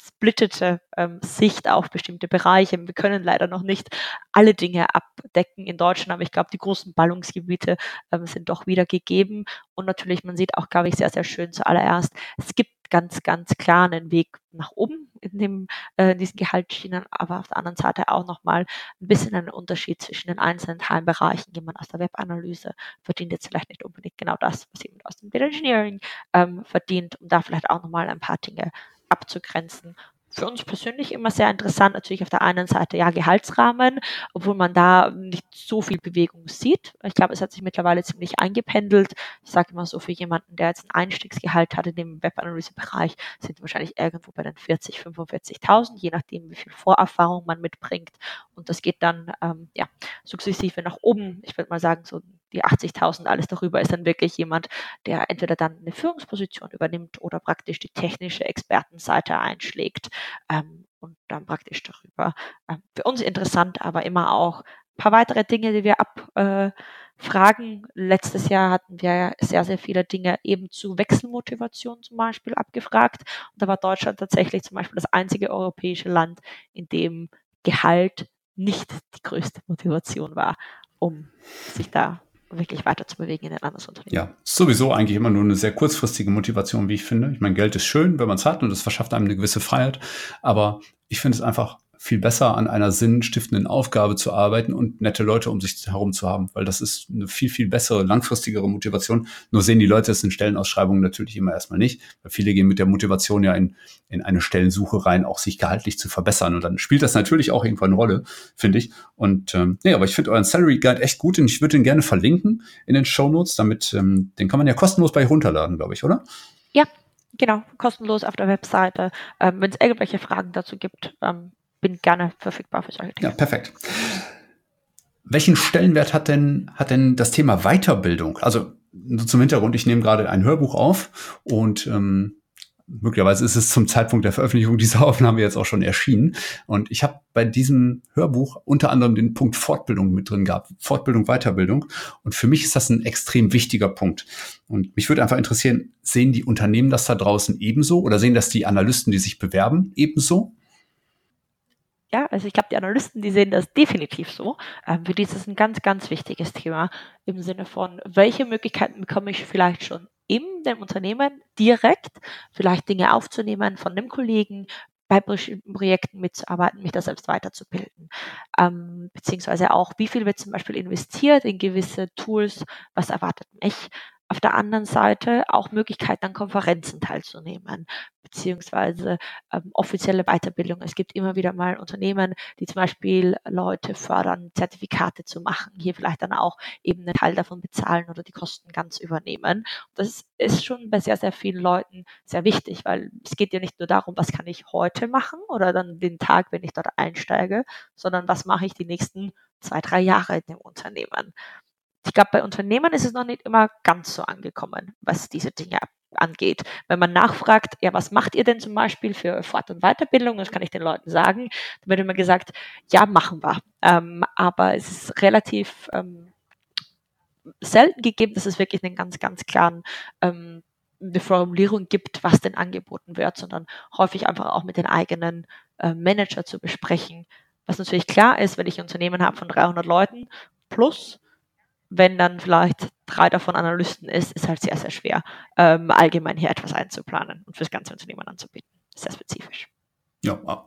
Speaker 4: splittete ähm, Sicht auf bestimmte Bereiche. Wir können leider noch nicht alle Dinge abdecken in Deutschland, aber ich glaube, die großen Ballungsgebiete ähm, sind doch wieder gegeben. Und natürlich, man sieht auch, glaube ich, sehr, sehr schön zuallererst, es gibt ganz, ganz klar einen Weg nach oben in, dem, äh, in diesen Gehaltsschienen, aber auf der anderen Seite auch nochmal ein bisschen einen Unterschied zwischen den einzelnen Teilbereichen. Jemand aus der Webanalyse verdient jetzt vielleicht nicht unbedingt genau das, was jemand aus dem Data Engineering ähm, verdient, um da vielleicht auch nochmal ein paar Dinge abzugrenzen. Für uns persönlich immer sehr interessant, natürlich auf der einen Seite ja Gehaltsrahmen, obwohl man da nicht so viel Bewegung sieht. Ich glaube, es hat sich mittlerweile ziemlich eingependelt. Ich sage immer so, für jemanden, der jetzt ein Einstiegsgehalt hat in dem Webanalyse-Bereich, sind wahrscheinlich irgendwo bei den 40, 45.000, je nachdem, wie viel Vorerfahrung man mitbringt. Und das geht dann ähm, ja sukzessive nach oben. Ich würde mal sagen, so die 80.000, alles darüber ist dann wirklich jemand, der entweder dann eine Führungsposition übernimmt oder praktisch die technische Expertenseite einschlägt ähm, und dann praktisch darüber. Ähm, für uns interessant, aber immer auch ein paar weitere Dinge, die wir abfragen. Äh, Letztes Jahr hatten wir sehr, sehr viele Dinge eben zu Wechselmotivation zum Beispiel abgefragt. Und da war Deutschland tatsächlich zum Beispiel das einzige europäische Land, in dem Gehalt nicht die größte Motivation war, um sich da wirklich weiter zu bewegen in ein anderes Unternehmen.
Speaker 3: Ja, sowieso eigentlich immer nur eine sehr kurzfristige Motivation, wie ich finde. Ich meine, Geld ist schön, wenn man es hat und es verschafft einem eine gewisse Freiheit. Aber ich finde es einfach viel besser an einer sinnstiftenden Aufgabe zu arbeiten und nette Leute um sich herum zu haben, weil das ist eine viel, viel bessere, langfristigere Motivation. Nur sehen die Leute es in Stellenausschreibungen natürlich immer erstmal nicht, weil viele gehen mit der Motivation ja in, in eine Stellensuche rein, auch sich gehaltlich zu verbessern. Und dann spielt das natürlich auch irgendwann eine Rolle, finde ich. Und ähm, nee, aber ich finde euren Salary Guide echt gut und ich würde den gerne verlinken in den Show Notes, damit ähm, den kann man ja kostenlos bei runterladen, glaube ich, oder?
Speaker 4: Ja, genau, kostenlos auf der Webseite. Ähm, Wenn es irgendwelche Fragen dazu gibt, ähm, bin gerne verfügbar für solche
Speaker 3: Dinge. Ja, perfekt. Welchen Stellenwert hat denn, hat denn das Thema Weiterbildung? Also zum Hintergrund, ich nehme gerade ein Hörbuch auf und ähm, möglicherweise ist es zum Zeitpunkt der Veröffentlichung dieser Aufnahme jetzt auch schon erschienen. Und ich habe bei diesem Hörbuch unter anderem den Punkt Fortbildung mit drin gehabt. Fortbildung, Weiterbildung. Und für mich ist das ein extrem wichtiger Punkt. Und mich würde einfach interessieren, sehen die Unternehmen das da draußen ebenso oder sehen das die Analysten, die sich bewerben, ebenso?
Speaker 4: Ja, also ich glaube, die Analysten, die sehen das definitiv so. Ähm, für die ist es ein ganz, ganz wichtiges Thema im Sinne von, welche Möglichkeiten bekomme ich vielleicht schon in dem Unternehmen direkt, vielleicht Dinge aufzunehmen von dem Kollegen, bei Projekten mitzuarbeiten, mich da selbst weiterzubilden. Ähm, beziehungsweise auch, wie viel wird zum Beispiel investiert in gewisse Tools, was erwartet mich auf der anderen Seite auch Möglichkeiten an Konferenzen teilzunehmen, beziehungsweise ähm, offizielle Weiterbildung. Es gibt immer wieder mal Unternehmen, die zum Beispiel Leute fördern, Zertifikate zu machen, hier vielleicht dann auch eben einen Teil davon bezahlen oder die Kosten ganz übernehmen. Das ist schon bei sehr, sehr vielen Leuten sehr wichtig, weil es geht ja nicht nur darum, was kann ich heute machen oder dann den Tag, wenn ich dort einsteige, sondern was mache ich die nächsten zwei, drei Jahre in dem Unternehmen. Ich glaube, bei Unternehmen ist es noch nicht immer ganz so angekommen, was diese Dinge angeht. Wenn man nachfragt, ja, was macht ihr denn zum Beispiel für Fort- und Weiterbildung, das kann ich den Leuten sagen, dann wird immer gesagt, ja, machen wir. Ähm, aber es ist relativ ähm, selten gegeben, dass es wirklich einen ganz, ganz klaren ähm, eine Formulierung gibt, was denn angeboten wird, sondern häufig einfach auch mit den eigenen äh, Manager zu besprechen. Was natürlich klar ist, wenn ich ein Unternehmen habe von 300 Leuten plus, wenn dann vielleicht drei davon Analysten ist, ist halt sehr, sehr schwer, ähm, allgemein hier etwas einzuplanen und fürs ganze Unternehmen anzubieten. Sehr spezifisch.
Speaker 3: Ja,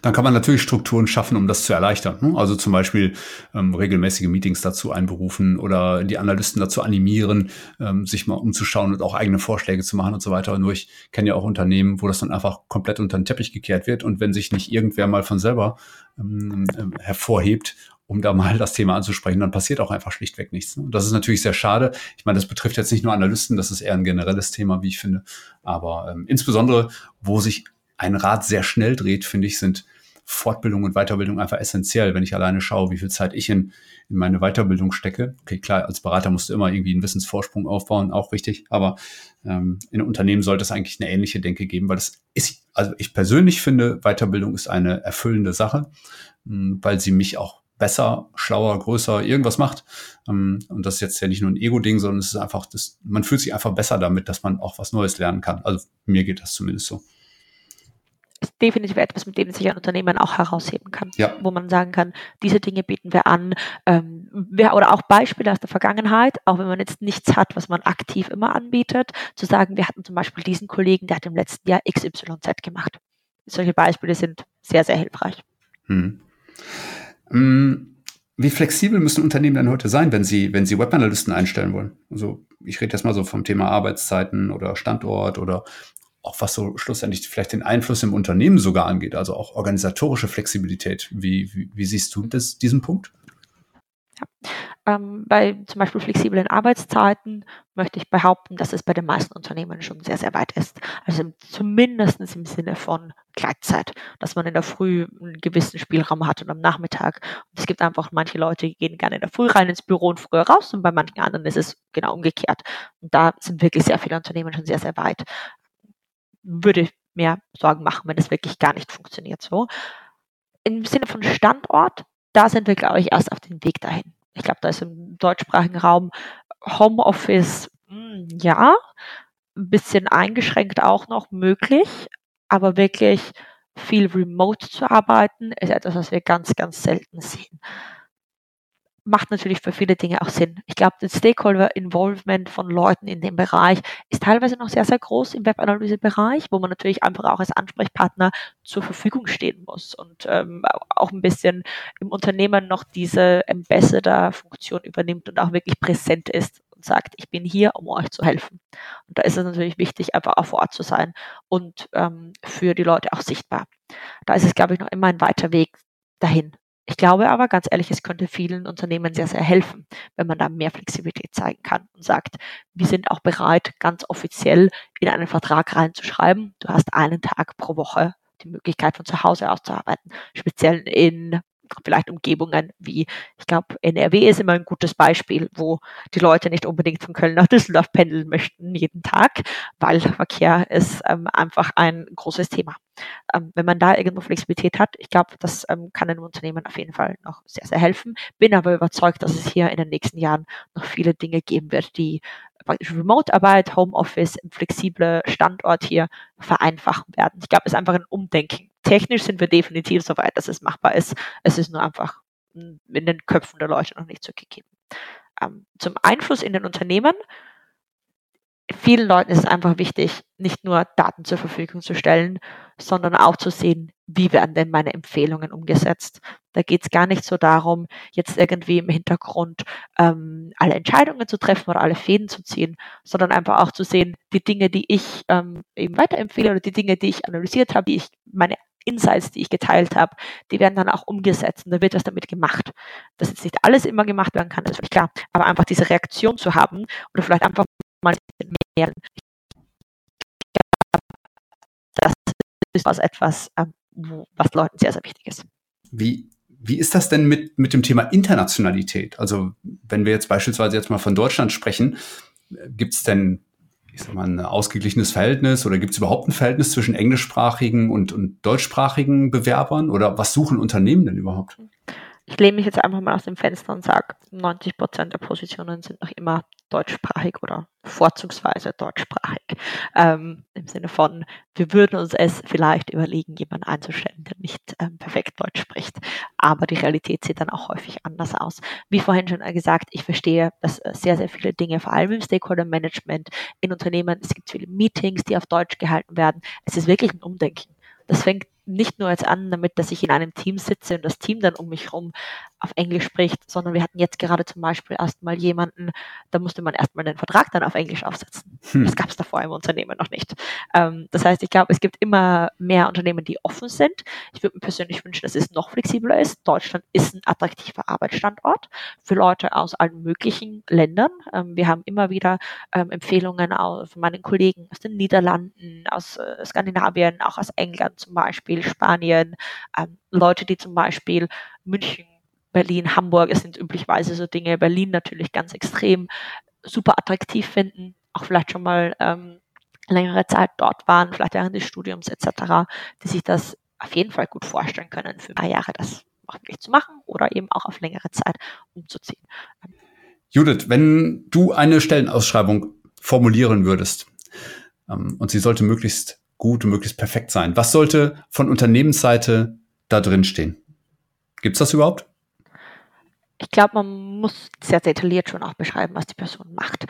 Speaker 3: dann kann man natürlich Strukturen schaffen, um das zu erleichtern. Ne? Also zum Beispiel ähm, regelmäßige Meetings dazu einberufen oder die Analysten dazu animieren, ähm, sich mal umzuschauen und auch eigene Vorschläge zu machen und so weiter. Nur ich kenne ja auch Unternehmen, wo das dann einfach komplett unter den Teppich gekehrt wird und wenn sich nicht irgendwer mal von selber ähm, äh, hervorhebt um da mal das Thema anzusprechen, dann passiert auch einfach schlichtweg nichts. Ne? Und das ist natürlich sehr schade. Ich meine, das betrifft jetzt nicht nur Analysten, das ist eher ein generelles Thema, wie ich finde. Aber ähm, insbesondere, wo sich ein Rad sehr schnell dreht, finde ich, sind Fortbildung und Weiterbildung einfach essentiell. Wenn ich alleine schaue, wie viel Zeit ich in, in meine Weiterbildung stecke. Okay, klar, als Berater musst du immer irgendwie einen Wissensvorsprung aufbauen, auch richtig. Aber ähm, in Unternehmen sollte es eigentlich eine ähnliche Denke geben, weil das ist, also ich persönlich finde, Weiterbildung ist eine erfüllende Sache, hm, weil sie mich auch besser, schlauer, größer, irgendwas macht. Ähm, und das ist jetzt ja nicht nur ein Ego-Ding, sondern es ist einfach, das, man fühlt sich einfach besser damit, dass man auch was Neues lernen kann. Also mir geht das zumindest so.
Speaker 4: Ist definitiv etwas, mit dem sich ein Unternehmen auch herausheben kann.
Speaker 3: Ja.
Speaker 4: Wo man sagen kann, diese Dinge bieten wir an. Ähm, oder auch Beispiele aus der Vergangenheit, auch wenn man jetzt nichts hat, was man aktiv immer anbietet, zu sagen, wir hatten zum Beispiel diesen Kollegen, der hat im letzten Jahr XYZ gemacht. Solche Beispiele sind sehr, sehr hilfreich. Hm.
Speaker 3: Mm, wie flexibel müssen Unternehmen denn heute sein, wenn sie, wenn sie Webanalysten einstellen wollen? Also ich rede jetzt mal so vom Thema Arbeitszeiten oder Standort oder auch was so schlussendlich vielleicht den Einfluss im Unternehmen sogar angeht, also auch organisatorische Flexibilität. Wie, wie, wie siehst du das, diesen Punkt?
Speaker 4: Ja. Ähm, bei zum Beispiel flexiblen Arbeitszeiten möchte ich behaupten, dass es bei den meisten Unternehmen schon sehr, sehr weit ist. Also zumindest im Sinne von Gleitzeit, dass man in der Früh einen gewissen Spielraum hat und am Nachmittag. Und es gibt einfach manche Leute, die gehen gerne in der Früh rein ins Büro und früher raus und bei manchen anderen ist es genau umgekehrt. Und da sind wirklich sehr viele Unternehmen schon sehr, sehr weit. Würde mir Sorgen machen, wenn es wirklich gar nicht funktioniert so. Im Sinne von Standort, da sind wir, glaube ich, erst auf dem Weg dahin. Ich glaube, da ist im deutschsprachigen Raum Homeoffice, hm, ja, ein bisschen eingeschränkt auch noch möglich, aber wirklich viel remote zu arbeiten, ist etwas, was wir ganz, ganz selten sehen macht natürlich für viele Dinge auch Sinn. Ich glaube, das Stakeholder-Involvement von Leuten in dem Bereich ist teilweise noch sehr, sehr groß im Webanalyse-Bereich, wo man natürlich einfach auch als Ansprechpartner zur Verfügung stehen muss und ähm, auch ein bisschen im Unternehmen noch diese Ambassador-Funktion übernimmt und auch wirklich präsent ist und sagt, ich bin hier, um euch zu helfen. Und da ist es natürlich wichtig, einfach auch vor Ort zu sein und ähm, für die Leute auch sichtbar. Da ist es, glaube ich, noch immer ein weiter Weg dahin. Ich glaube aber, ganz ehrlich, es könnte vielen Unternehmen sehr, sehr helfen, wenn man da mehr Flexibilität zeigen kann und sagt, wir sind auch bereit, ganz offiziell in einen Vertrag reinzuschreiben, du hast einen Tag pro Woche die Möglichkeit von zu Hause aus zu arbeiten, speziell in vielleicht Umgebungen wie, ich glaube, NRW ist immer ein gutes Beispiel, wo die Leute nicht unbedingt von Köln nach Düsseldorf pendeln möchten jeden Tag, weil Verkehr ist ähm, einfach ein großes Thema. Ähm, wenn man da irgendwo Flexibilität hat, ich glaube, das ähm, kann einem Unternehmen auf jeden Fall noch sehr, sehr helfen. Bin aber überzeugt, dass es hier in den nächsten Jahren noch viele Dinge geben wird, die praktisch Remote-Arbeit, Homeoffice, flexible Standort hier vereinfachen werden. Ich glaube, es ist einfach ein Umdenken technisch sind wir definitiv so weit, dass es machbar ist. Es ist nur einfach in den Köpfen der Leute noch nicht so gegeben. Ähm, zum Einfluss in den Unternehmen. Vielen Leuten ist es einfach wichtig, nicht nur Daten zur Verfügung zu stellen, sondern auch zu sehen, wie werden denn meine Empfehlungen umgesetzt. Da geht es gar nicht so darum, jetzt irgendwie im Hintergrund ähm, alle Entscheidungen zu treffen oder alle Fäden zu ziehen, sondern einfach auch zu sehen, die Dinge, die ich ähm, eben weiterempfehle oder die Dinge, die ich analysiert habe, die ich meine Insights, die ich geteilt habe, die werden dann auch umgesetzt und da wird was damit gemacht. Dass jetzt nicht alles immer gemacht werden kann, ist völlig klar, aber einfach diese Reaktion zu haben oder vielleicht einfach mal mehr. Das ist was etwas, ähm, was Leuten sehr, sehr wichtig ist.
Speaker 3: Wie, wie ist das denn mit, mit dem Thema Internationalität? Also wenn wir jetzt beispielsweise jetzt mal von Deutschland sprechen, gibt es denn ich sag mal, ein ausgeglichenes Verhältnis oder gibt es überhaupt ein Verhältnis zwischen englischsprachigen und, und deutschsprachigen Bewerbern oder was suchen Unternehmen denn überhaupt?
Speaker 4: ich lehne mich jetzt einfach mal aus dem Fenster und sage, 90 Prozent der Positionen sind noch immer deutschsprachig oder vorzugsweise deutschsprachig. Ähm, Im Sinne von, wir würden uns es vielleicht überlegen, jemanden einzustellen, der nicht ähm, perfekt Deutsch spricht. Aber die Realität sieht dann auch häufig anders aus. Wie vorhin schon gesagt, ich verstehe, dass äh, sehr, sehr viele Dinge, vor allem im Stakeholder Management, in Unternehmen, es gibt viele Meetings, die auf Deutsch gehalten werden. Es ist wirklich ein Umdenken. Das fängt nicht nur jetzt an damit, dass ich in einem Team sitze und das Team dann um mich herum auf Englisch spricht, sondern wir hatten jetzt gerade zum Beispiel erstmal jemanden, da musste man erstmal den Vertrag dann auf Englisch aufsetzen. Hm. Das gab es davor im Unternehmen noch nicht. Ähm, das heißt, ich glaube, es gibt immer mehr Unternehmen, die offen sind. Ich würde mir persönlich wünschen, dass es noch flexibler ist. Deutschland ist ein attraktiver Arbeitsstandort für Leute aus allen möglichen Ländern. Ähm, wir haben immer wieder ähm, Empfehlungen von meinen Kollegen aus den Niederlanden, aus äh, Skandinavien, auch aus England zum Beispiel Beispiel Spanien, ähm, Leute, die zum Beispiel München, Berlin, Hamburg, es sind üblicherweise so Dinge, Berlin natürlich ganz extrem super attraktiv finden, auch vielleicht schon mal ähm, längere Zeit dort waren, vielleicht während des Studiums etc., die sich das auf jeden Fall gut vorstellen können, für ein paar Jahre das wirklich zu machen oder eben auch auf längere Zeit umzuziehen.
Speaker 3: Judith, wenn du eine Stellenausschreibung formulieren würdest ähm, und sie sollte möglichst gut und möglichst perfekt sein. Was sollte von Unternehmensseite da drin stehen? Gibt es das überhaupt?
Speaker 4: Ich glaube, man muss sehr detailliert schon auch beschreiben, was die Person macht.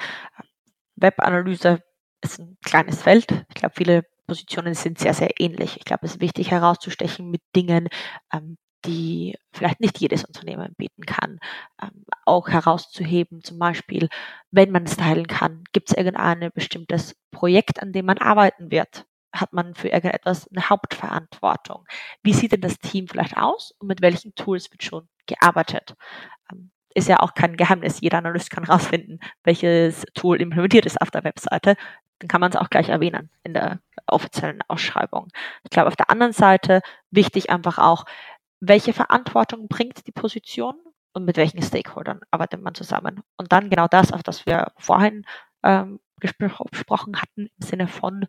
Speaker 4: Webanalyse ist ein kleines Feld. Ich glaube, viele Positionen sind sehr, sehr ähnlich. Ich glaube, es ist wichtig herauszustechen mit Dingen, ähm, die vielleicht nicht jedes Unternehmen bieten kann, ähm, auch herauszuheben. Zum Beispiel, wenn man es teilen kann, gibt es irgendein bestimmtes Projekt, an dem man arbeiten wird hat man für irgendetwas eine Hauptverantwortung? Wie sieht denn das Team vielleicht aus und mit welchen Tools wird schon gearbeitet? Ähm, ist ja auch kein Geheimnis. Jeder Analyst kann herausfinden, welches Tool implementiert ist auf der Webseite. Dann kann man es auch gleich erwähnen in der offiziellen Ausschreibung. Ich glaube, auf der anderen Seite wichtig einfach auch, welche Verantwortung bringt die Position und mit welchen Stakeholdern arbeitet man zusammen. Und dann genau das, auf das wir vorhin ähm, gesprochen hatten, im Sinne von,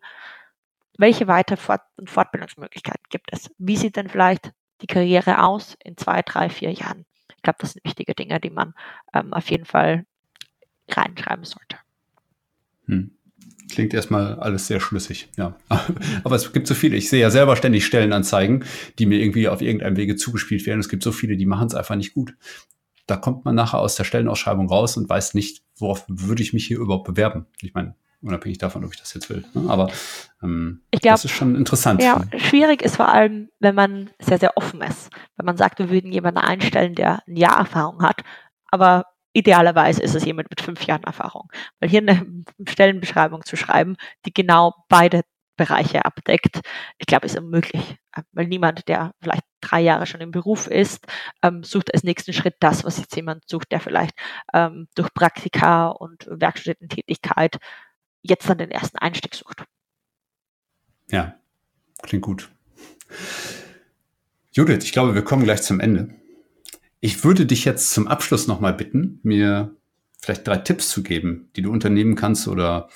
Speaker 4: welche Weiter- und Fortbildungsmöglichkeiten gibt es? Wie sieht denn vielleicht die Karriere aus in zwei, drei, vier Jahren? Ich glaube, das sind wichtige Dinge, die man ähm, auf jeden Fall reinschreiben sollte.
Speaker 3: Hm. Klingt erstmal alles sehr schlüssig, ja. Aber es gibt so viele. Ich sehe ja selber ständig Stellenanzeigen, die mir irgendwie auf irgendeinem Wege zugespielt werden. Es gibt so viele, die machen es einfach nicht gut. Da kommt man nachher aus der Stellenausschreibung raus und weiß nicht, worauf würde ich mich hier überhaupt bewerben. Ich meine, unabhängig davon, ob ich das jetzt will. Ne? Aber ähm, ich glaub, das ist schon interessant.
Speaker 4: Ja, schwierig ist vor allem, wenn man sehr, sehr offen ist. Wenn man sagt, wir würden jemanden einstellen, der ein Jahr Erfahrung hat, aber idealerweise ist es jemand mit fünf Jahren Erfahrung. Weil hier eine Stellenbeschreibung zu schreiben, die genau beide Bereiche abdeckt, ich glaube, ist unmöglich. Weil niemand, der vielleicht drei Jahre schon im Beruf ist, ähm, sucht als nächsten Schritt das, was jetzt jemand sucht, der vielleicht ähm, durch Praktika und Werkstudententätigkeit jetzt dann den ersten Einstieg sucht.
Speaker 3: Ja, klingt gut. Judith, ich glaube, wir kommen gleich zum Ende. Ich würde dich jetzt zum Abschluss nochmal bitten, mir vielleicht drei Tipps zu geben, die du unternehmen kannst oder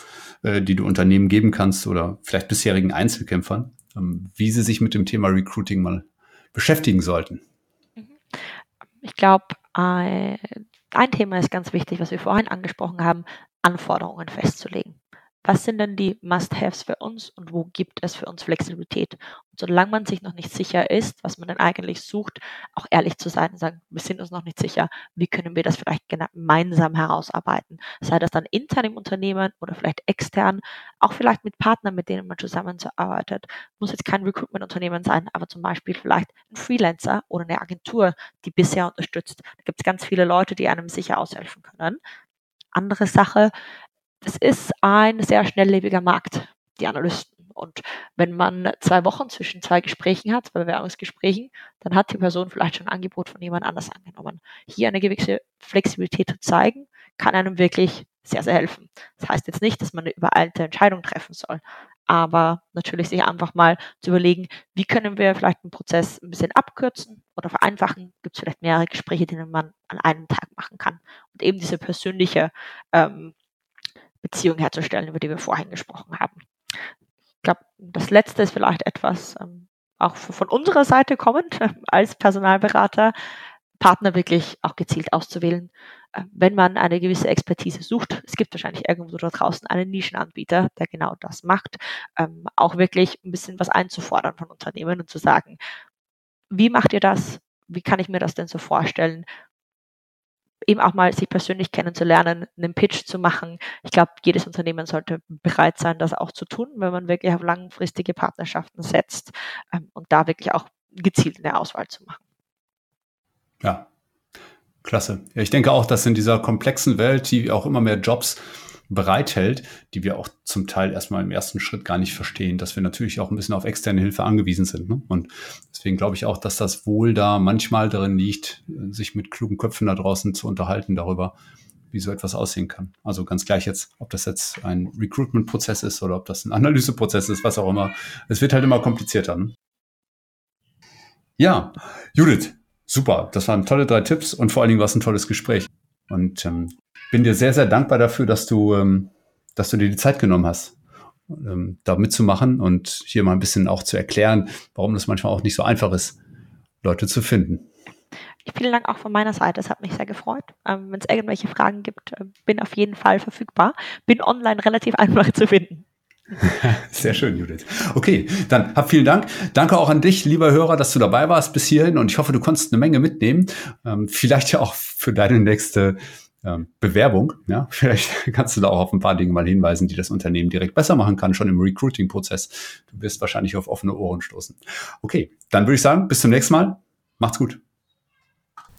Speaker 3: äh, die du Unternehmen geben kannst oder vielleicht bisherigen Einzelkämpfern, ähm, wie sie sich mit dem Thema Recruiting mal beschäftigen sollten. Mhm.
Speaker 4: Ich glaube, äh, ein Thema ist ganz wichtig, was wir vorhin angesprochen haben, Anforderungen festzulegen was sind denn die Must-Haves für uns und wo gibt es für uns Flexibilität? Und solange man sich noch nicht sicher ist, was man denn eigentlich sucht, auch ehrlich zu sein und sagen, wir sind uns noch nicht sicher, wie können wir das vielleicht gemeinsam herausarbeiten? Sei das dann intern im Unternehmen oder vielleicht extern, auch vielleicht mit Partnern, mit denen man zusammenarbeitet. Muss jetzt kein Recruitment-Unternehmen sein, aber zum Beispiel vielleicht ein Freelancer oder eine Agentur, die bisher unterstützt. Da gibt es ganz viele Leute, die einem sicher aushelfen können. Andere Sache, das ist ein sehr schnelllebiger Markt, die Analysten. Und wenn man zwei Wochen zwischen zwei Gesprächen hat, zwei Bewerbungsgesprächen, dann hat die Person vielleicht schon ein Angebot von jemand anders angenommen. Hier eine gewisse Flexibilität zu zeigen, kann einem wirklich sehr, sehr helfen. Das heißt jetzt nicht, dass man eine übereilte Entscheidung treffen soll. aber natürlich sich einfach mal zu überlegen, wie können wir vielleicht einen Prozess ein bisschen abkürzen oder vereinfachen. Gibt es vielleicht mehrere Gespräche, die man an einem Tag machen kann und eben diese persönliche ähm, Beziehung herzustellen, über die wir vorhin gesprochen haben. Ich glaube, das Letzte ist vielleicht etwas ähm, auch von unserer Seite kommend als Personalberater. Partner wirklich auch gezielt auszuwählen, äh, wenn man eine gewisse Expertise sucht. Es gibt wahrscheinlich irgendwo da draußen einen Nischenanbieter, der genau das macht, ähm, auch wirklich ein bisschen was einzufordern von Unternehmen und zu sagen, wie macht ihr das? Wie kann ich mir das denn so vorstellen? Eben auch mal sich persönlich kennenzulernen, einen Pitch zu machen. Ich glaube, jedes Unternehmen sollte bereit sein, das auch zu tun, wenn man wirklich auf langfristige Partnerschaften setzt ähm, und da wirklich auch gezielt eine Auswahl zu machen.
Speaker 3: Ja, klasse. Ja, ich denke auch, dass in dieser komplexen Welt, die auch immer mehr Jobs bereithält, die wir auch zum Teil erstmal im ersten Schritt gar nicht verstehen, dass wir natürlich auch ein bisschen auf externe Hilfe angewiesen sind. Ne? Und deswegen glaube ich auch, dass das wohl da manchmal darin liegt, sich mit klugen Köpfen da draußen zu unterhalten darüber, wie so etwas aussehen kann. Also ganz gleich jetzt, ob das jetzt ein Recruitment-Prozess ist oder ob das ein Analyseprozess ist, was auch immer. Es wird halt immer komplizierter. Ne? Ja, Judith, super. Das waren tolle drei Tipps und vor allen Dingen war es ein tolles Gespräch. Und ähm, bin dir sehr, sehr dankbar dafür, dass du, ähm, dass du dir die Zeit genommen hast, ähm, da mitzumachen und hier mal ein bisschen auch zu erklären, warum das manchmal auch nicht so einfach ist, Leute zu finden.
Speaker 4: Vielen Dank auch von meiner Seite. Es hat mich sehr gefreut. Ähm, Wenn es irgendwelche Fragen gibt, äh, bin auf jeden Fall verfügbar. Bin online relativ einfach zu finden.
Speaker 3: Sehr schön, Judith. Okay, dann hab vielen Dank. Danke auch an dich, lieber Hörer, dass du dabei warst bis hierhin und ich hoffe, du konntest eine Menge mitnehmen. Ähm, vielleicht ja auch für deine nächste ähm, Bewerbung. Ja, vielleicht kannst du da auch auf ein paar Dinge mal hinweisen, die das Unternehmen direkt besser machen kann, schon im Recruiting-Prozess. Du wirst wahrscheinlich auf offene Ohren stoßen. Okay, dann würde ich sagen, bis zum nächsten Mal. Macht's gut.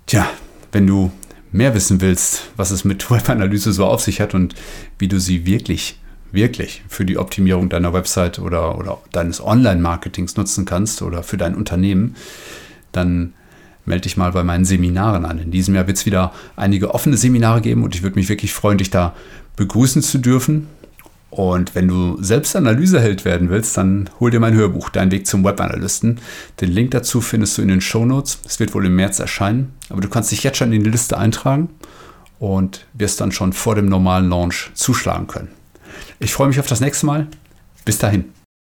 Speaker 3: Tja, wenn du mehr wissen willst, was es mit Webanalyse so auf sich hat und wie du sie wirklich wirklich für die Optimierung deiner Website oder, oder deines Online-Marketings nutzen kannst oder für dein Unternehmen, dann melde dich mal bei meinen Seminaren an. In diesem Jahr wird es wieder einige offene Seminare geben und ich würde mich wirklich freuen, dich da begrüßen zu dürfen. Und wenn du selbst Analyseheld werden willst, dann hol dir mein Hörbuch, Dein Weg zum Webanalysten. Den Link dazu findest du in den Show Notes. Es wird wohl im März erscheinen, aber du kannst dich jetzt schon in die Liste eintragen und wirst dann schon vor dem normalen Launch zuschlagen können. Ich freue mich auf das nächste Mal. Bis dahin.